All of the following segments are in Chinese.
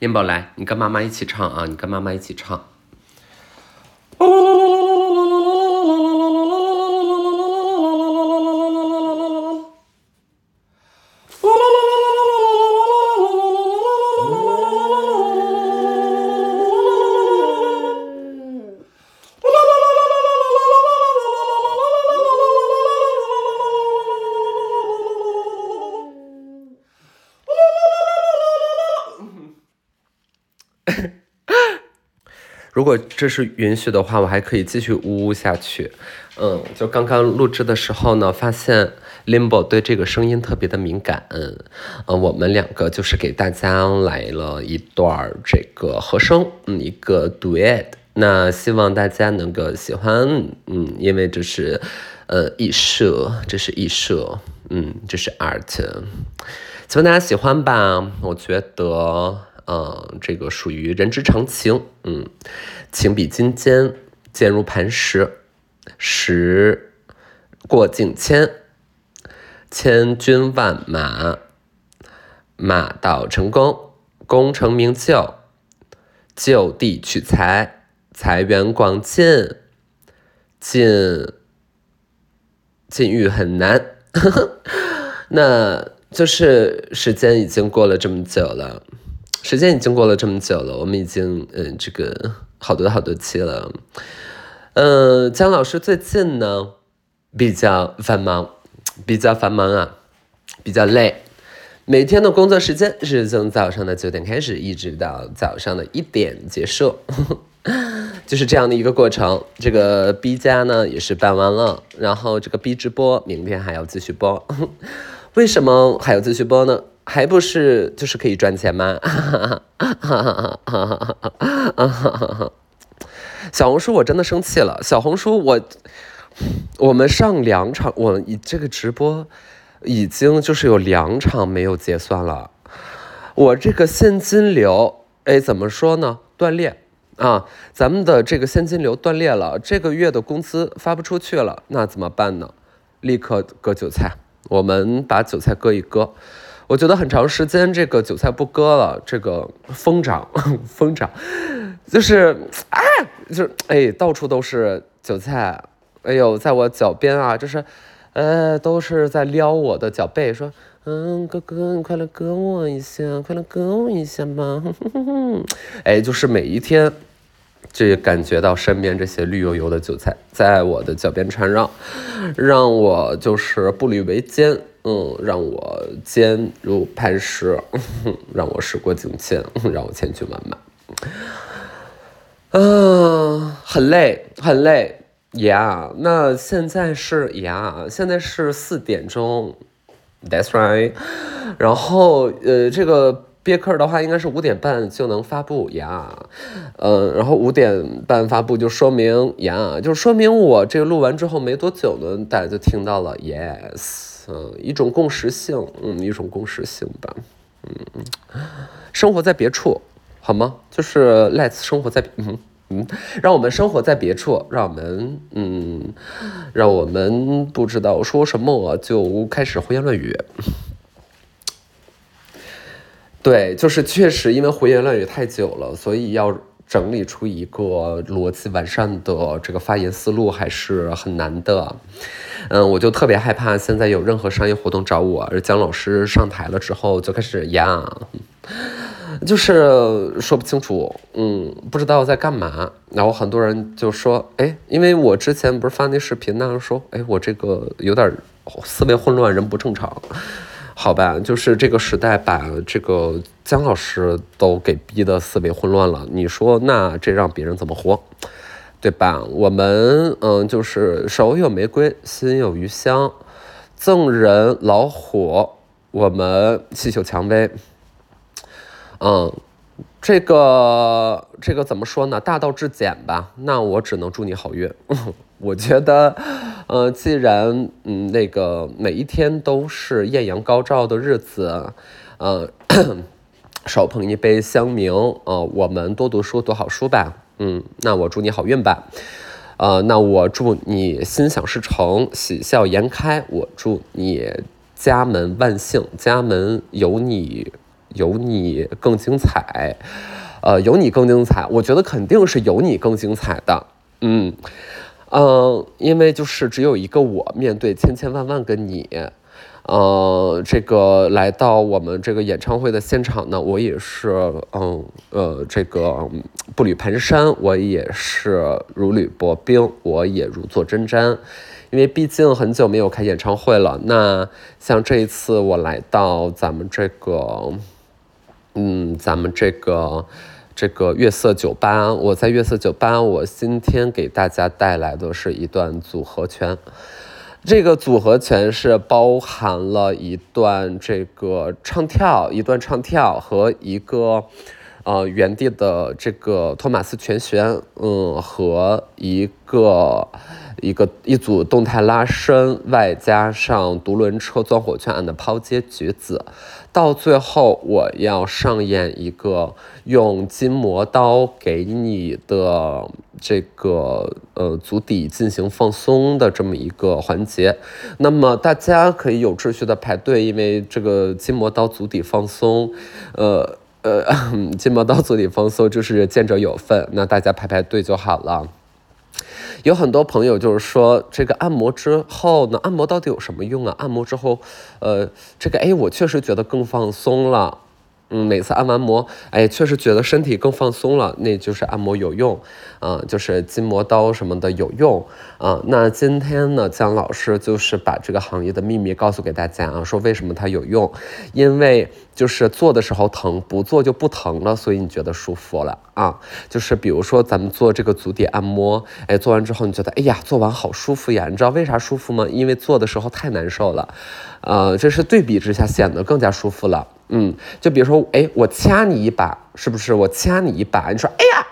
英宝来，你跟妈妈一起唱啊！你跟妈妈一起唱。如果这是允许的话，我还可以继续呜呜下去。嗯，就刚刚录制的时候呢，发现 Limbo 对这个声音特别的敏感。嗯，我们两个就是给大家来了一段这个和声，嗯，一个 duet。那希望大家能够喜欢，嗯，因为这是呃艺术，这是艺术，嗯，这是 art。希望大家喜欢吧，我觉得。嗯，这个属于人之常情。嗯，情比金坚，坚如磐石。石过境迁，千军万马，马到成功，功成名就，就地取材，财源广进，进禁欲很难。那就是时间已经过了这么久了。时间已经过了这么久了，我们已经嗯，这个好多好多期了。嗯，姜老师最近呢比较繁忙，比较繁忙啊，比较累。每天的工作时间是从早上的九点开始，一直到早上的一点结束，就是这样的一个过程。这个 B 加呢也是办完了，然后这个 B 直播明天还要继续播。为什么还要继续播呢？还不是就是可以赚钱吗？小红书我真的生气了。小红书我我们上两场，我这个直播已经就是有两场没有结算了。我这个现金流，哎，怎么说呢？断裂啊！咱们的这个现金流断裂了，这个月的工资发不出去了，那怎么办呢？立刻割韭菜，我们把韭菜割一割。我觉得很长时间这个韭菜不割了，这个疯长 疯长，就是啊，就是哎，到处都是韭菜，哎呦，在我脚边啊，就是，呃，都是在撩我的脚背，说，嗯，哥哥，你快来割我一下，快来割我一下吧，哎，就是每一天，就感觉到身边这些绿油油的韭菜在我的脚边缠绕，让我就是步履维艰。嗯，让我坚如磐石，让我时过境迁，让我千军万马。嗯，很累，很累呀。那现在是呀，现在是四点钟，That's right。然后呃，这个憋课的话，应该是五点半就能发布呀。嗯，然后五点半发布，就说明呀，就说明我这个录完之后没多久呢，大家就听到了，Yes。嗯，一种共识性，嗯，一种共识性吧，嗯，生活在别处，好吗？就是 Let's 生活在，嗯嗯，让我们生活在别处，让我们，嗯，让我们不知道说什么就开始胡言乱语。对，就是确实因为胡言乱语太久了，所以要整理出一个逻辑完善的这个发言思路还是很难的。嗯，我就特别害怕现在有任何商业活动找我，而姜老师上台了之后就开始呀，就是说不清楚，嗯，不知道在干嘛。然后很多人就说，哎，因为我之前不是发那视频呢，说，哎，我这个有点思维混乱，人不正常。好吧，就是这个时代把这个姜老师都给逼得思维混乱了，你说那这让别人怎么活？对吧？我们嗯，就是手有玫瑰，心有余香，赠人老虎，我们细嗅蔷薇。嗯，这个这个怎么说呢？大道至简吧。那我只能祝你好运。我觉得，呃，既然嗯那个每一天都是艳阳高照的日子，呃，手捧一杯香茗，呃，我们多读书，读好书吧。嗯，那我祝你好运吧，呃，那我祝你心想事成，喜笑颜开。我祝你家门万幸，家门有你有你更精彩，呃，有你更精彩，我觉得肯定是有你更精彩的，嗯嗯，因为就是只有一个我面对千千万万个你。呃，这个来到我们这个演唱会的现场呢，我也是，嗯，呃，这个步履蹒跚，我也是如履薄冰，我也如坐针毡，因为毕竟很久没有开演唱会了。那像这一次我来到咱们这个，嗯，咱们这个这个月色酒吧，我在月色酒吧，我今天给大家带来的是一段组合拳。这个组合拳是包含了一段这个唱跳，一段唱跳和一个呃原地的这个托马斯全旋，嗯，和一个一个一组动态拉伸，外加上独轮车钻火圈 and 抛接举子。到最后，我要上演一个用筋膜刀给你的这个呃足底进行放松的这么一个环节。那么大家可以有秩序的排队，因为这个筋膜刀足底放松，呃呃，筋膜刀足底放松就是见者有份，那大家排排队就好了。有很多朋友就是说，这个按摩之后呢，按摩到底有什么用啊？按摩之后，呃，这个哎，我确实觉得更放松了。嗯，每次按完摩，哎，确实觉得身体更放松了，那就是按摩有用，啊，就是筋膜刀什么的有用，啊，那今天呢，姜老师就是把这个行业的秘密告诉给大家啊，说为什么它有用，因为就是做的时候疼，不做就不疼了，所以你觉得舒服了啊，就是比如说咱们做这个足底按摩，哎，做完之后你觉得，哎呀，做完好舒服呀，你知道为啥舒服吗？因为做的时候太难受了，呃，这是对比之下显得更加舒服了。嗯，就比如说，哎，我掐你一把，是不是？我掐你一把，你说，哎呀，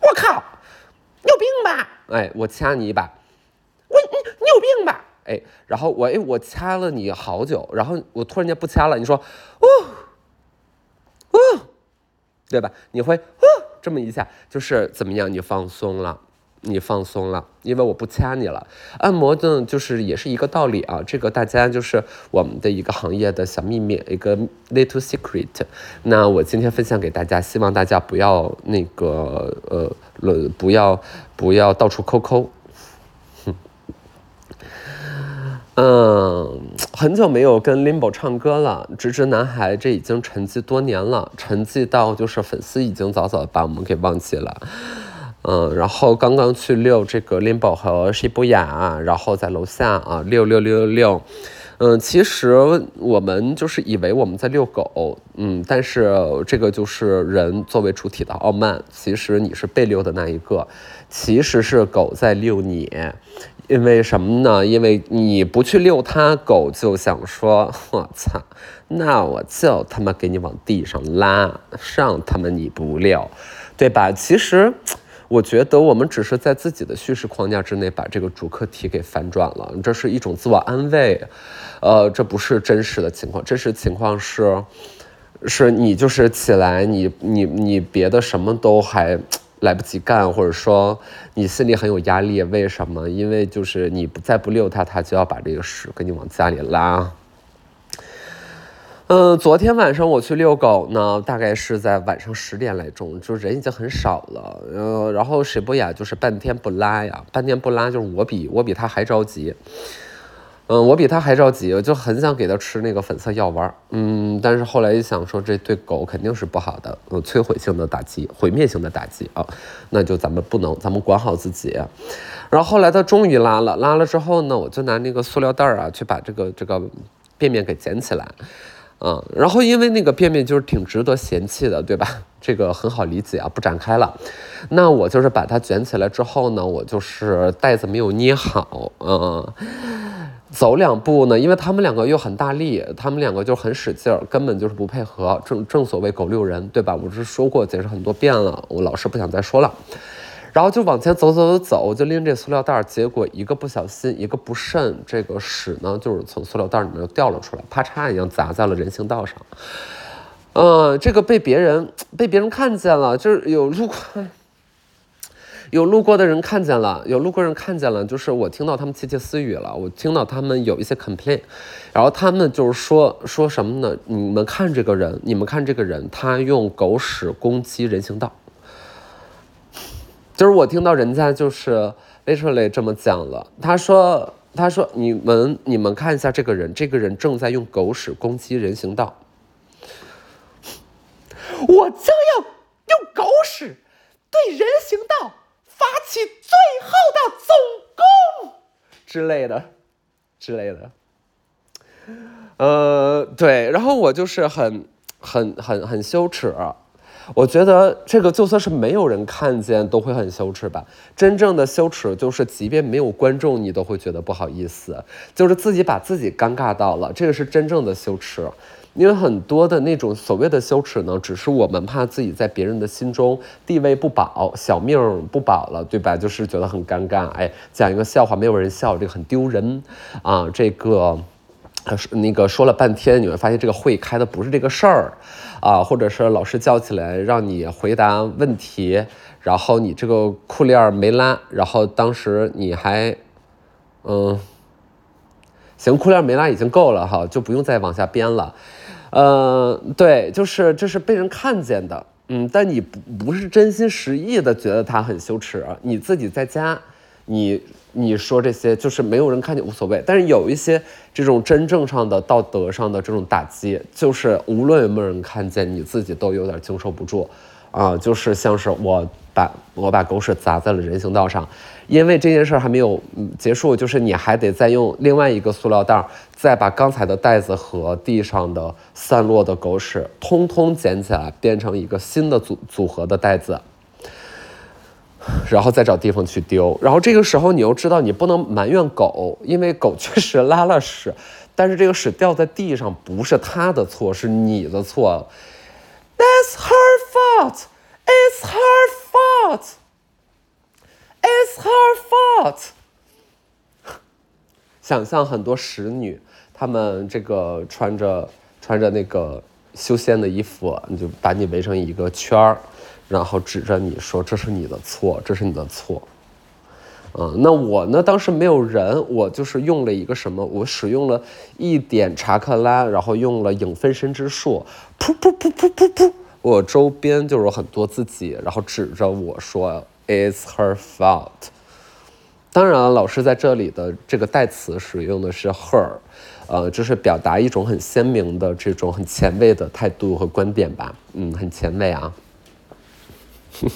我靠，你有病吧？哎，我掐你一把，我你你有病吧？哎，然后我哎我掐了你好久，然后我突然间不掐了，你说，哦，哦，对吧？你会哦这么一下，就是怎么样？你放松了。你放松了，因为我不掐你了。按摩呢，就是也是一个道理啊。这个大家就是我们的一个行业的小秘密，一个 little secret。那我今天分享给大家，希望大家不要那个呃，不要不要到处抠抠。嗯，很久没有跟 Limbo 唱歌了，直直男孩，这已经沉寂多年了，沉寂到就是粉丝已经早早把我们给忘记了。嗯，然后刚刚去遛这个 Limbo 和西布雅，然后在楼下啊遛遛遛遛，嗯，其实我们就是以为我们在遛狗，嗯，但是这个就是人作为主体的傲慢，其实你是被遛的那一个，其实是狗在遛你，因为什么呢？因为你不去遛它，狗就想说，我操，那我就他妈给你往地上拉，上他妈你不遛，对吧？其实。我觉得我们只是在自己的叙事框架之内把这个主课题给反转了，这是一种自我安慰，呃，这不是真实的情况，真实情况是，是你就是起来，你你你别的什么都还来不及干，或者说你心里很有压力，为什么？因为就是你再不遛它，它就要把这个屎给你往家里拉。嗯，昨天晚上我去遛狗呢，大概是在晚上十点来钟，就人已经很少了。嗯，然后水博雅就是半天不拉呀，半天不拉，就是我比我比他还着急。嗯，我比他还着急，我就很想给他吃那个粉色药丸。嗯，但是后来一想，说这对狗肯定是不好的，嗯，摧毁性的打击，毁灭性的打击啊，那就咱们不能，咱们管好自己。然后后来他终于拉了，拉了之后呢，我就拿那个塑料袋啊，去把这个这个便便给捡起来。嗯，然后因为那个便便就是挺值得嫌弃的，对吧？这个很好理解啊，不展开了。那我就是把它卷起来之后呢，我就是袋子没有捏好，嗯，走两步呢，因为他们两个又很大力，他们两个就很使劲儿，根本就是不配合。正正所谓狗遛人，对吧？我是说过，解释很多遍了，我老是不想再说了。然后就往前走走走走，我就拎这塑料袋，结果一个不小心，一个不慎，这个屎呢，就是从塑料袋里面掉了出来，啪嚓一样砸在了人行道上。嗯，这个被别人 被别人看见了，就是有路过，有路过的人看见了，有路过人看见了，就是我听到他们窃窃私语了，我听到他们有一些 complain，然后他们就是说说什么呢？你们看这个人，你们看这个人，他用狗屎攻击人行道，就是我听到人家就是 literally 这么讲了，他说他说你们你们看一下这个人，这个人正在用狗屎攻击人行道，我将要用狗屎。对人行道发起最后的总攻之类的，之类的。呃，对，然后我就是很、很、很、很羞耻。我觉得这个就算是没有人看见，都会很羞耻吧。真正的羞耻就是，即便没有观众，你都会觉得不好意思，就是自己把自己尴尬到了，这个是真正的羞耻。因为很多的那种所谓的羞耻呢，只是我们怕自己在别人的心中地位不保，小命不保了，对吧？就是觉得很尴尬，哎，讲一个笑话没有人笑，这个很丢人啊。这个，那个说了半天，你会发现这个会开的不是这个事儿啊，或者是老师叫起来让你回答问题，然后你这个裤链没拉，然后当时你还，嗯，行，裤链没拉已经够了哈，就不用再往下编了。嗯，对，就是这是被人看见的，嗯，但你不不是真心实意的觉得他很羞耻，你自己在家，你你说这些就是没有人看见无所谓，但是有一些这种真正上的道德上的这种打击，就是无论有没有人看见，你自己都有点经受不住，啊，就是像是我。把我把狗屎砸在了人行道上，因为这件事还没有结束，就是你还得再用另外一个塑料袋，再把刚才的袋子和地上的散落的狗屎通通捡起来，变成一个新的组组合的袋子，然后再找地方去丢。然后这个时候你又知道你不能埋怨狗，因为狗确实拉了屎，但是这个屎掉在地上不是它的错，是你的错。That's her fault. It's her fault. It's her fault. 想象很多使女，她们这个穿着穿着那个修仙的衣服，你就把你围成一个圈儿，然后指着你说：“这是你的错，这是你的错。”嗯，那我呢？当时没有人，我就是用了一个什么？我使用了一点查克拉，然后用了影分身之术，噗噗噗噗噗噗。我周边就有很多自己，然后指着我说 "It's her fault"。当然，老师在这里的这个代词使用的是 "her"，呃，就是表达一种很鲜明的这种很前卫的态度和观点吧。嗯，很前卫啊。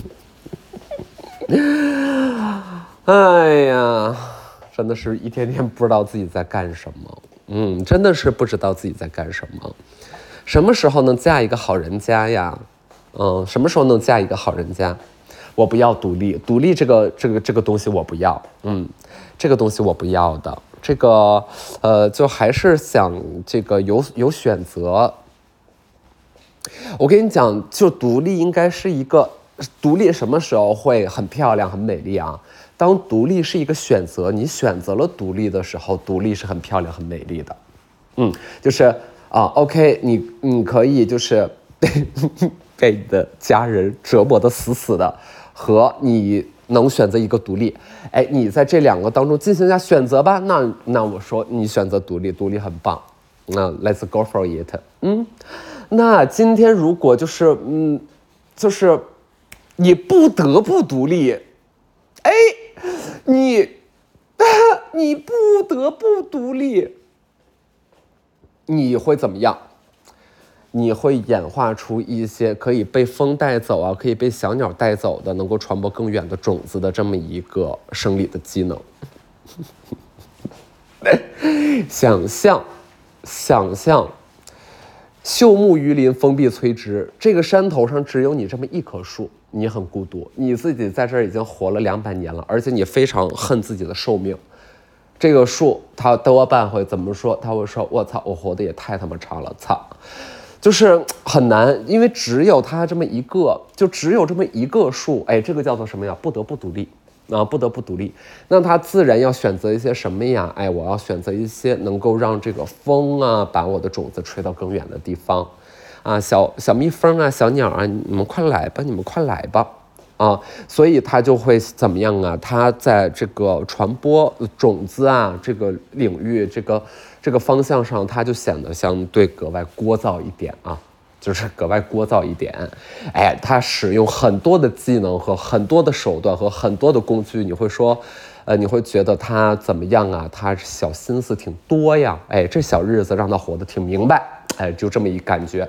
哎呀，真的是一天天不知道自己在干什么。嗯，真的是不知道自己在干什么。什么时候能嫁一个好人家呀？嗯，什么时候能嫁一个好人家？我不要独立，独立这个这个这个东西我不要。嗯，这个东西我不要的。这个呃，就还是想这个有有选择。我跟你讲，就独立应该是一个独立，什么时候会很漂亮很美丽啊？当独立是一个选择，你选择了独立的时候，独立是很漂亮很美丽的。嗯，就是。啊，OK，你你可以就是 被你的家人折磨的死死的，和你能选择一个独立，哎，你在这两个当中进行一下选择吧。那那我说你选择独立，独立很棒，那 Let's go for it。嗯，那今天如果就是嗯，就是你不得不独立，哎，你 你不得不独立。你会怎么样？你会演化出一些可以被风带走啊，可以被小鸟带走的，能够传播更远的种子的这么一个生理的机能。想象，想象，秀木鱼林，风必摧之。这个山头上只有你这么一棵树，你很孤独，你自己在这儿已经活了两百年了，而且你非常恨自己的寿命。这个树，他多半会怎么说？他会说：“我操，我活的也太他妈长了，操！”就是很难，因为只有它这么一个，就只有这么一个树。哎，这个叫做什么呀？不得不独立啊，不得不独立。那它自然要选择一些什么呀？哎，我要选择一些能够让这个风啊，把我的种子吹到更远的地方啊。小小蜜蜂啊，小鸟啊，你们快来吧，你们快来吧。啊，所以它就会怎么样啊？它在这个传播种子啊这个领域，这个这个方向上，它就显得相对格外聒噪一点啊，就是格外聒噪一点。哎，它使用很多的技能和很多的手段和很多的工具，你会说，呃，你会觉得他怎么样啊？他小心思挺多呀。哎，这小日子让他活得挺明白。哎，就这么一感觉。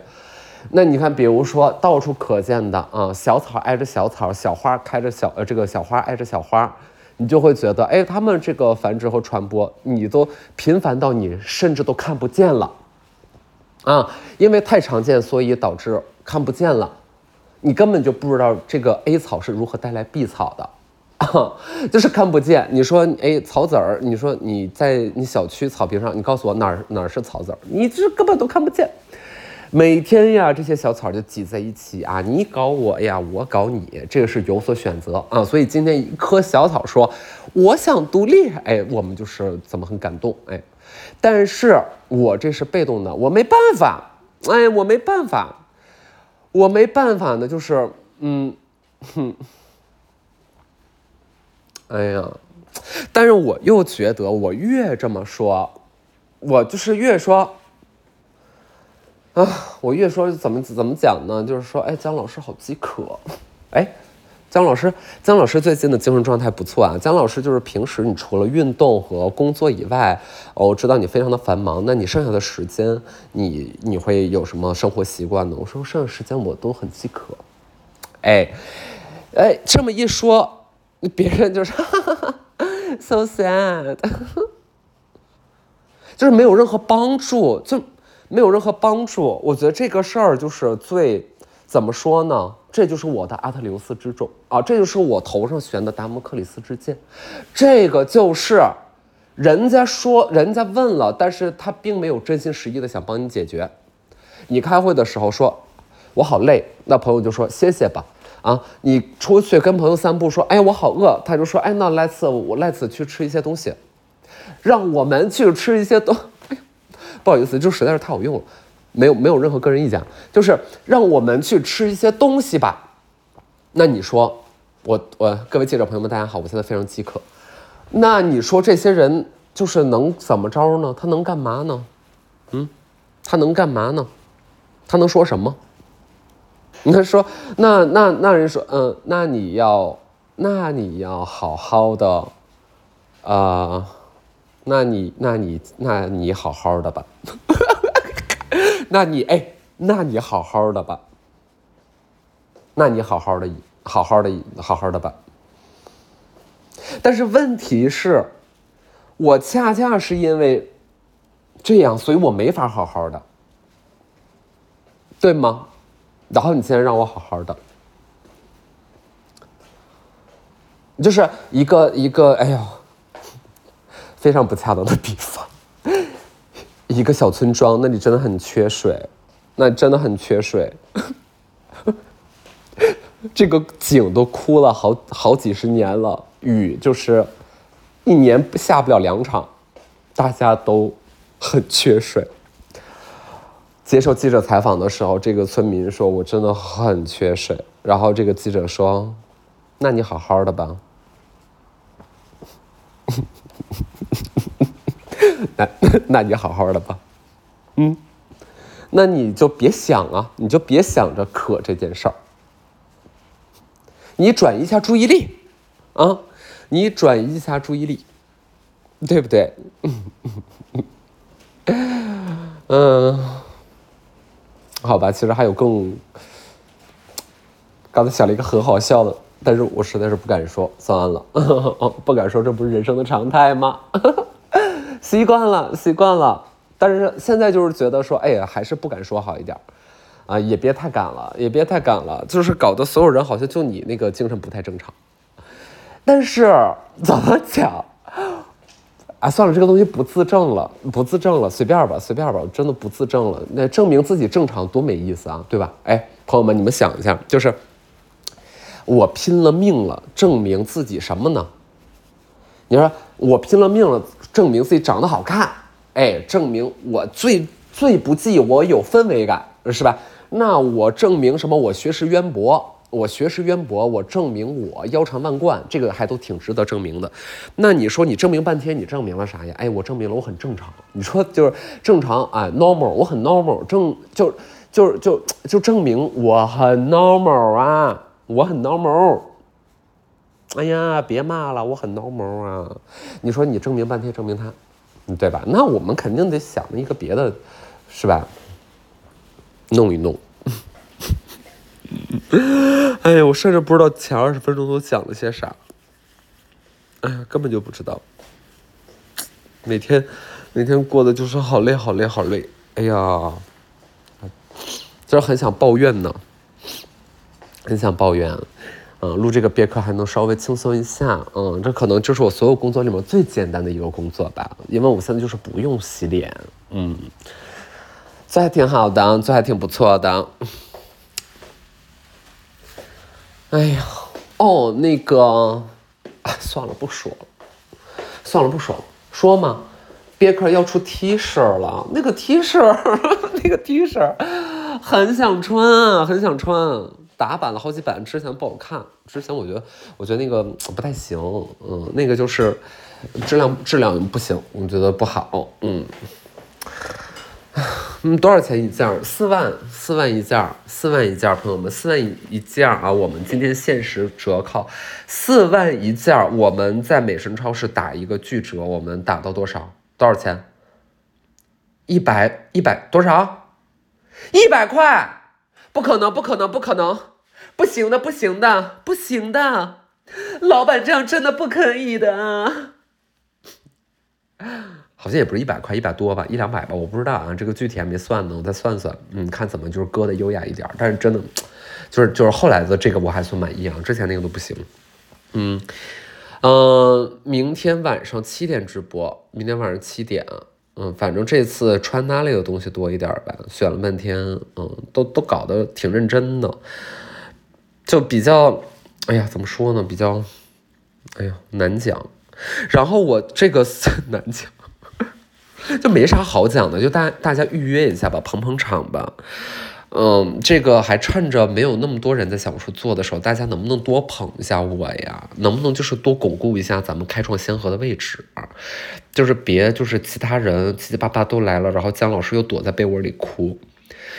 那你看，比如说到处可见的啊，小草挨着小草，小花开着小呃，这个小花挨着小花，你就会觉得，哎，它们这个繁殖和传播，你都频繁到你甚至都看不见了，啊，因为太常见，所以导致看不见了，你根本就不知道这个 A 草是如何带来 B 草的，就是看不见。你说，哎，草籽儿，你说你在你小区草坪上，你告诉我哪儿哪儿是草籽儿，你这根本都看不见。每天呀，这些小草就挤在一起啊，你搞我呀，我搞你，这个是有所选择啊。所以今天一棵小草说我想独立，哎，我们就是怎么很感动，哎，但是我这是被动的，我没办法，哎，我没办法，我没办法呢，就是嗯，哼，哎呀，但是我又觉得我越这么说，我就是越说。啊，我越说怎么怎么讲呢？就是说，哎，姜老师好饥渴，哎，姜老师，姜老师最近的精神状态不错啊。姜老师就是平时你除了运动和工作以外，哦，我知道你非常的繁忙，那你剩下的时间，你你会有什么生活习惯呢？我说剩下时间我都很饥渴，哎，哎，这么一说，别人就是 so sad，就是没有任何帮助，就。没有任何帮助，我觉得这个事儿就是最，怎么说呢？这就是我的阿特留斯之重啊，这就是我头上悬的达摩克里斯之剑，这个就是，人家说，人家问了，但是他并没有真心实意的想帮你解决。你开会的时候说，我好累，那朋友就说歇歇吧。啊，你出去跟朋友散步说，哎，我好饿，他就说，哎，那 let's 我 let's 去吃一些东西，让我们去吃一些东。不好意思，就实在是太好用了，没有没有任何个人意见，就是让我们去吃一些东西吧。那你说，我我各位记者朋友们，大家好，我现在非常饥渴。那你说这些人就是能怎么着呢？他能干嘛呢？嗯，他能干嘛呢？他能说什么？他说，那那那人说，嗯，那你要那你要好好的，啊。那你，那你，那你好好的吧。那你，哎，那你好好的吧。那你好好的，好好的，好好的吧。但是问题是，我恰恰是因为这样，所以我没法好好的，对吗？然后你现在让我好好的，就是一个一个，哎呦。非常不恰当的比方，一个小村庄，那里真的很缺水，那真的很缺水，这个井都枯了好好几十年了，雨就是一年下不了两场，大家都很缺水。接受记者采访的时候，这个村民说：“我真的很缺水。”然后这个记者说：“那你好好的吧。” 那 那你好好的吧，嗯，那你就别想啊，你就别想着渴这件事儿，你转移一下注意力啊，你转移一下注意力，对不对？嗯，好吧，其实还有更，刚才想了一个很好笑的，但是我实在是不敢说，算了，不敢说，这不是人生的常态吗？习惯了，习惯了，但是现在就是觉得说，哎呀，还是不敢说好一点，啊，也别太敢了，也别太敢了，就是搞得所有人好像就你那个精神不太正常。但是怎么讲？啊，算了，这个东西不自证了，不自证了，随便吧，随便吧，真的不自证了。那证明自己正常多没意思啊，对吧？哎，朋友们，你们想一下，就是我拼了命了，证明自己什么呢？你说我拼了命了。证明自己长得好看，哎，证明我最最不济我有氛围感，是吧？那我证明什么？我学识渊博，我学识渊博，我证明我腰缠万贯，这个还都挺值得证明的。那你说你证明半天，你证明了啥呀？哎，我证明了我很正常。你说就是正常啊，normal，我很 normal，正就就就就证明我很 normal 啊，我很 normal。哎呀，别骂了，我很 normal 啊。你说你证明半天，证明他，对吧？那我们肯定得想一个别的，是吧？弄一弄。哎呀，我甚至不知道前二十分钟都讲了些啥，哎呀，根本就不知道。每天，每天过的就是好累，好累，好累。哎呀，就是很想抱怨呢，很想抱怨。嗯，录这个别克还能稍微轻松一下。嗯，这可能就是我所有工作里面最简单的一个工作吧，因为我现在就是不用洗脸。嗯，这还挺好的，这还挺不错的。哎呀，哦，那个，算了，不说了，算了，不说了，说嘛，别克要出 T 恤了，那个 T 恤，那个 T 恤，很想穿啊，很想穿，打版了好几版，之前不好看，之前我觉得，我觉得那个不太行，嗯，那个就是质量质量不行，我觉得不好，嗯。嗯，多少钱一件？四万，四万一件，四万一件，朋友们，四万一一件啊！我们今天限时折扣，四万一件，我们在美神超市打一个巨折，我们打到多少？多少钱？一百一百多少？一百块？不可能，不可能，不可能，不行的，不行的，不行的，老板这样真的不可以的。好像也不是一百块，一百多吧，一两百吧，我不知道啊，这个具体还没算呢，我再算算，嗯，看怎么就是割的优雅一点。但是真的，就是就是后来的这个我还算满意啊，之前那个都不行。嗯嗯，明天晚上七点直播，明天晚上七点，嗯，反正这次穿搭类的东西多一点吧，选了半天，嗯，都都搞得挺认真的，就比较，哎呀，怎么说呢，比较，哎呀，难讲。然后我这个 难讲。就没啥好讲的，就大大家预约一下吧，捧捧场吧。嗯，这个还趁着没有那么多人在小红书做的时候，大家能不能多捧一下我呀？能不能就是多巩固一下咱们开创先河的位置？啊就是别就是其他人七七八八都来了，然后姜老师又躲在被窝里哭。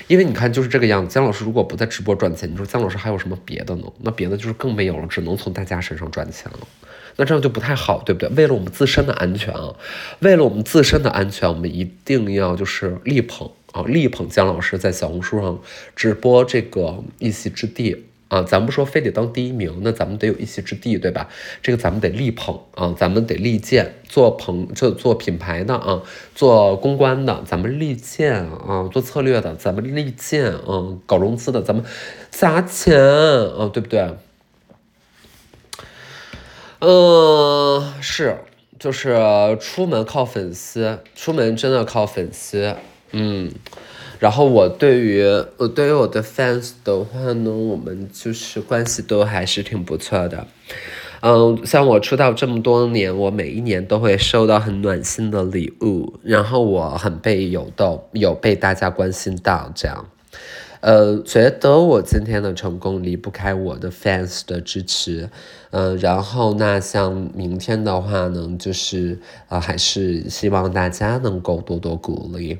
因为你看就是这个样子，姜老师如果不在直播赚钱，你说姜老师还有什么别的呢？那别的就是更没有了，只能从大家身上赚钱了。那这样就不太好，对不对？为了我们自身的安全啊，为了我们自身的安全，我们一定要就是力捧啊，力捧姜老师在小红书上直播这个一席之地啊。咱不说非得当第一名，那咱们得有一席之地，对吧？这个咱们得力捧啊，咱们得力荐，做捧就做品牌的啊，做公关的，咱们力荐啊，做策略的，咱们力荐啊，搞融资的，咱们砸钱啊，对不对？嗯，是，就是出门靠粉丝，出门真的靠粉丝。嗯，然后我对于我对于我的 fans 的话呢，我们就是关系都还是挺不错的。嗯，像我出道这么多年，我每一年都会收到很暖心的礼物，然后我很被有到有被大家关心到这样。呃，觉得我今天的成功离不开我的 fans 的支持，嗯，然后那像明天的话呢，就是啊，还是希望大家能够多多鼓励，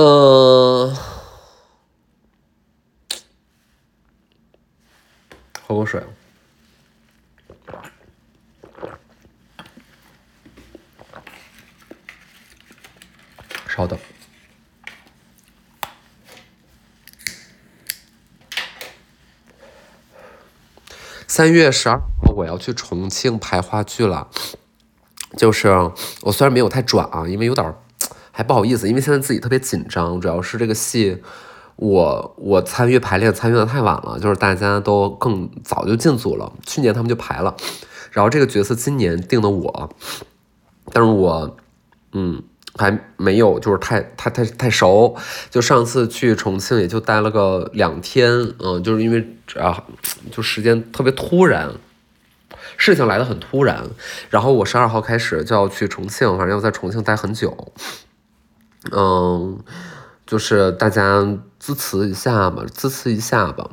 嗯，喝口水，稍等。三月十二号我要去重庆拍话剧了，就是我虽然没有太转啊，因为有点还不好意思，因为现在自己特别紧张，主要是这个戏我我参与排练参与的太晚了，就是大家都更早就进组了，去年他们就排了，然后这个角色今年定的我，但是我嗯。还没有，就是太太太太熟。就上次去重庆，也就待了个两天，嗯，就是因为啊，就时间特别突然，事情来的很突然。然后我十二号开始就要去重庆，反正要在重庆待很久。嗯，就是大家支持一下嘛，支持一下吧。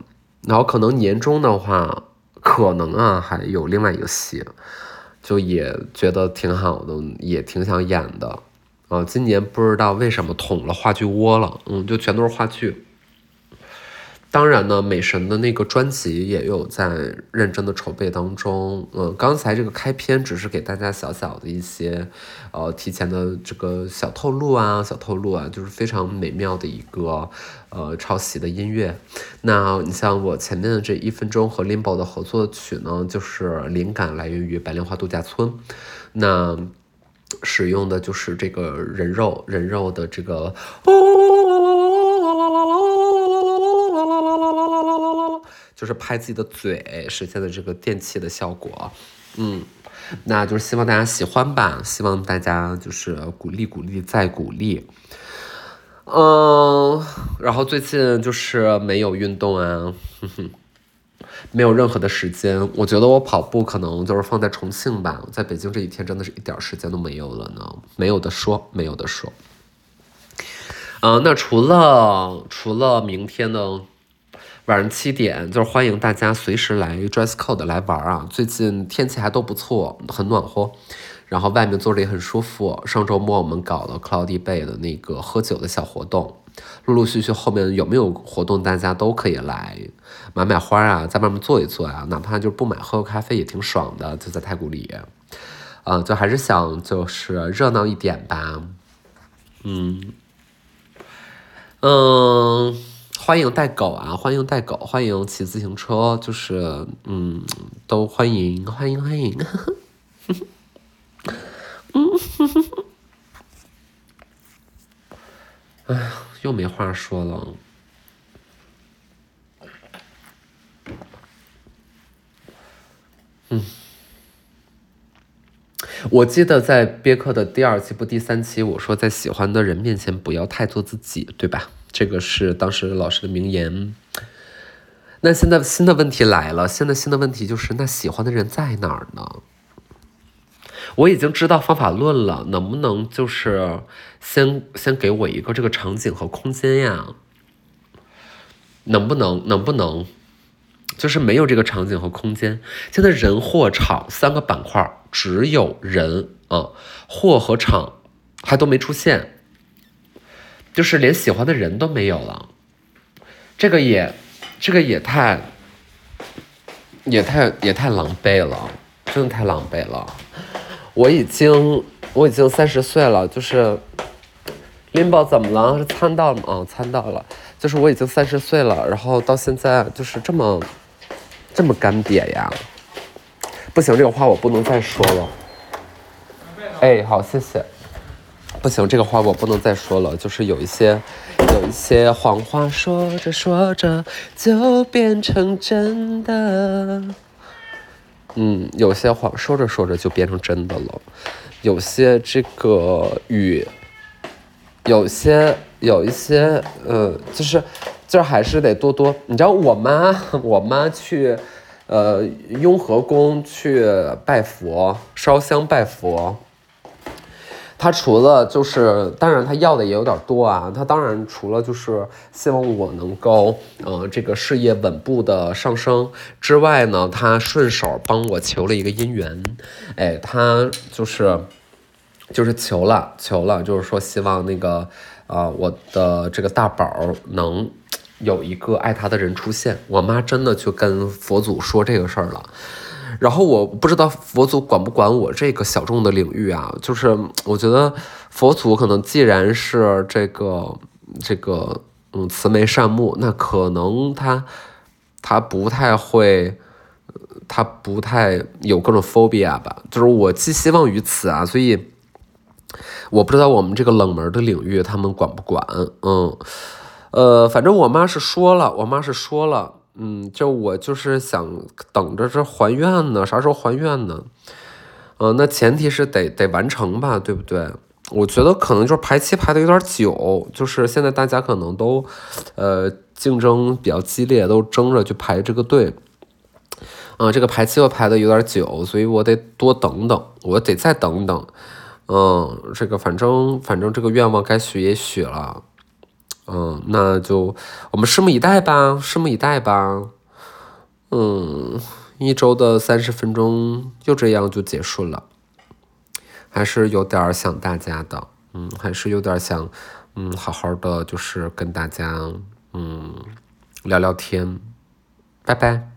然后可能年终的话，可能啊还有另外一个戏，就也觉得挺好的，也挺想演的。啊，今年不知道为什么捅了话剧窝了，嗯，就全都是话剧。当然呢，美神的那个专辑也有在认真的筹备当中。嗯，刚才这个开篇只是给大家小小的一些，呃，提前的这个小透露啊，小透露啊，就是非常美妙的一个，呃，抄袭的音乐。那你像我前面的这一分钟和 Limbo 的合作曲呢，就是灵感来源于白莲花度假村。那使用的就是这个人肉人肉的这个。啦啦啦啦啦啦啦啦就是拍自己的嘴实现的这个电器的效果，嗯，那就是希望大家喜欢吧，希望大家就是鼓励鼓励再鼓励，嗯，然后最近就是没有运动啊，哼哼，没有任何的时间，我觉得我跑步可能就是放在重庆吧，在北京这几天真的是一点时间都没有了呢，没有的说，没有的说，嗯，那除了除了明天呢？晚上七点，就是欢迎大家随时来 dress code 来玩啊！最近天气还都不错，很暖和，然后外面坐着也很舒服。上周末我们搞了 Cloudy Bay 的那个喝酒的小活动，陆陆续续后面有没有活动，大家都可以来买买花啊，在外面坐一坐啊，哪怕就不买喝个咖啡也挺爽的，就在太古里，啊，就还是想就是热闹一点吧，嗯，嗯。欢迎带狗啊！欢迎带狗，欢迎骑自行车，就是嗯，都欢迎欢迎欢迎。嗯，哎呀，又没话说了。嗯，我记得在别克的第二期不第三期，我说在喜欢的人面前不要太做自己，对吧？这个是当时老师的名言。那现在新的问题来了，现在新的问题就是，那喜欢的人在哪儿呢？我已经知道方法论了，能不能就是先先给我一个这个场景和空间呀？能不能能不能就是没有这个场景和空间？现在人货场三个板块，只有人啊，货和场还都没出现。就是连喜欢的人都没有了，这个也，这个也太，也太也太狼狈了，真的太狼狈了。我已经我已经三十岁了，就是，limbo 怎么了？是参到了吗？啊，参到了。就是我已经三十岁了，然后到现在就是这么，这么干瘪呀。不行，这个话我不能再说了。哎，好，谢谢。不行，这个话我不能再说了。就是有一些，有一些谎话说着说着就变成真的。嗯，有些谎说着说着就变成真的了。有些这个语，有些有一些，呃，就是就还是得多多。你知道我妈，我妈去，呃，雍和宫去拜佛，烧香拜佛。他除了就是，当然他要的也有点多啊。他当然除了就是希望我能够，呃，这个事业稳步的上升之外呢，他顺手帮我求了一个姻缘。哎，他就是就是求了求了，就是说希望那个，呃，我的这个大宝能有一个爱他的人出现。我妈真的去跟佛祖说这个事儿了。然后我不知道佛祖管不管我这个小众的领域啊，就是我觉得佛祖可能既然是这个这个嗯慈眉善目，那可能他他不太会，他不太有各种 phobia 吧，就是我寄希望于此啊，所以我不知道我们这个冷门的领域他们管不管，嗯呃，反正我妈是说了，我妈是说了。嗯，就我就是想等着这还愿呢，啥时候还愿呢？嗯，那前提是得得完成吧，对不对？我觉得可能就是排期排的有点久，就是现在大家可能都，呃，竞争比较激烈，都争着去排这个队。嗯，这个排期又排的有点久，所以我得多等等，我得再等等。嗯，这个反正反正这个愿望该许也许了。嗯，那就我们拭目以待吧，拭目以待吧。嗯，一周的三十分钟就这样就结束了，还是有点想大家的，嗯，还是有点想，嗯，好好的就是跟大家，嗯，聊聊天，拜拜。